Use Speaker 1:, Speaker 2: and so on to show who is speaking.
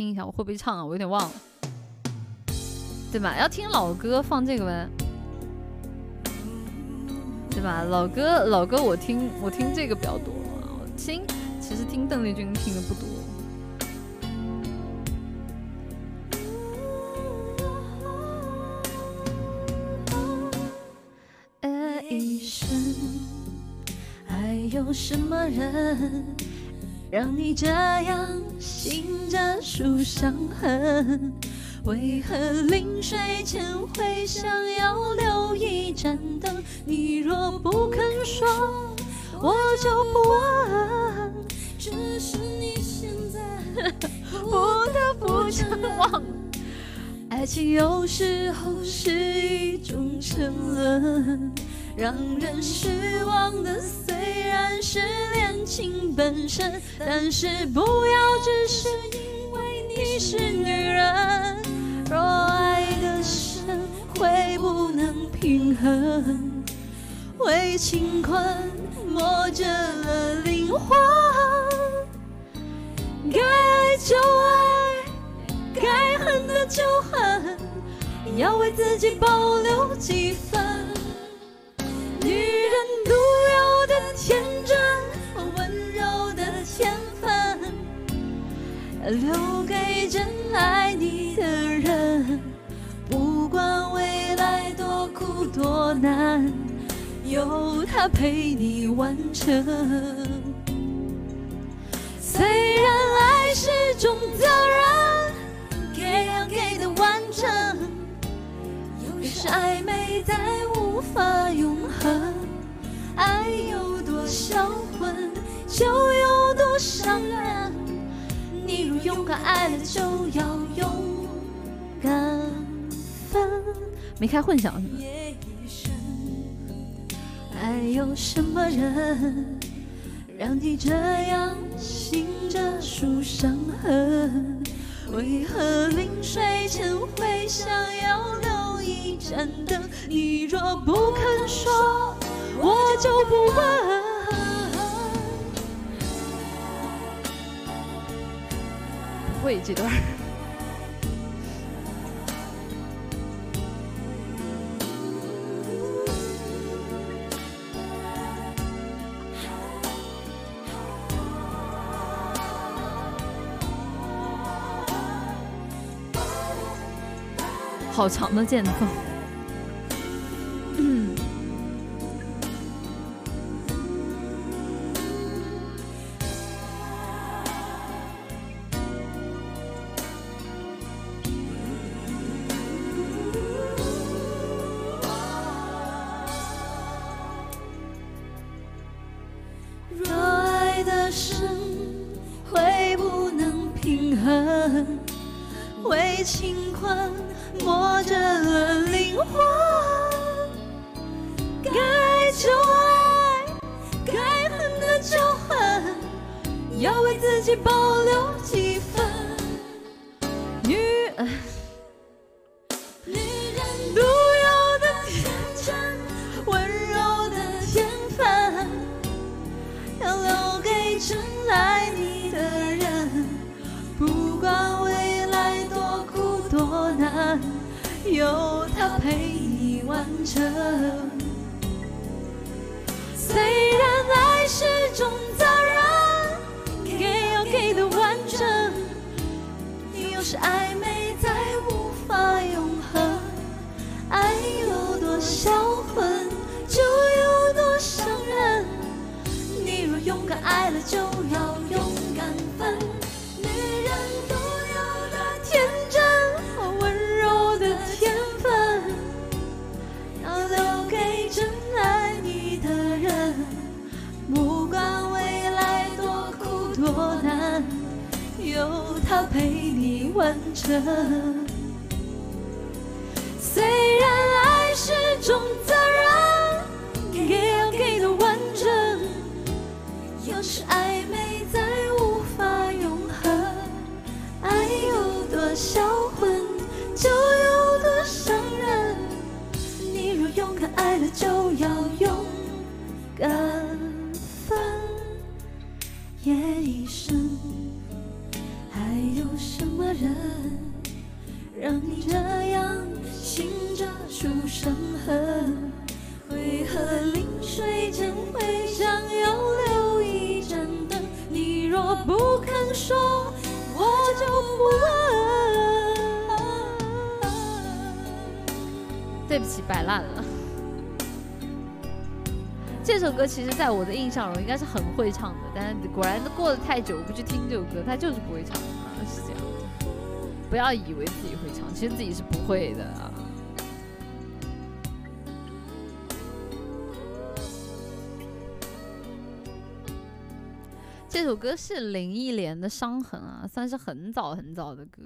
Speaker 1: 听一下，我会不会唱啊？我有点忘了，对吧？要听老歌放这个呗，对吧？老歌老歌我听我听这个比较多，我听其实听邓丽君听的不多。一生，
Speaker 2: 还有什么
Speaker 1: 人
Speaker 2: 让你
Speaker 1: 这样醒
Speaker 2: 着数
Speaker 1: 伤痕？
Speaker 2: 为何临睡前会想要留一盏灯？你若不肯说，我就不问。只是你现在不得不承忘，爱情有时候是一种沉沦。让人失望的虽然是恋情本身，但是不要只是因为你是女人。若爱的深，会不能平衡，为情困磨折了灵魂。该爱就爱，该恨的就恨，要为自己保留几分。留给真爱你的人。不管未来多苦多难，有他陪你完成。虽然爱是种责任，给要给的完整，有时暧昧在无法永恒。爱有多销魂，就有多伤人。爱了，就要勇敢
Speaker 1: 分。没开混响是
Speaker 2: 吗？还有什么人让你这样醒着数伤痕？为何临睡前会想要留一盏灯？你若不肯说。我就不问。
Speaker 1: 这段。好长的间奏。恨
Speaker 2: 为情困磨折了灵魂该爱爱该恨的就恨要为自己保留几分
Speaker 1: 女
Speaker 2: 人独有的天真温柔的天分要留给真爱。多难有他陪你完成。虽然爱是种责任，给要给的完整，有时暧昧。他陪你完成。虽然爱是种责
Speaker 1: 任，
Speaker 2: 也要给的完整。要是暧昧再无法永恒，爱有多销魂，就有多伤人。你若勇敢爱了，就要勇敢。让你这样醒着数伤痕？为何临睡前会想要留一盏灯？你若不肯说，我就不问。
Speaker 1: 对不起，摆烂了。这首歌其实，在我的印象中应该是很会唱的，但是果然过了太久，我不去听这首歌，他就是不会唱啊，是这样。不要以为自己会唱，其实自己是不会的啊。这首歌是林忆莲的《伤痕》啊，算是很早很早的歌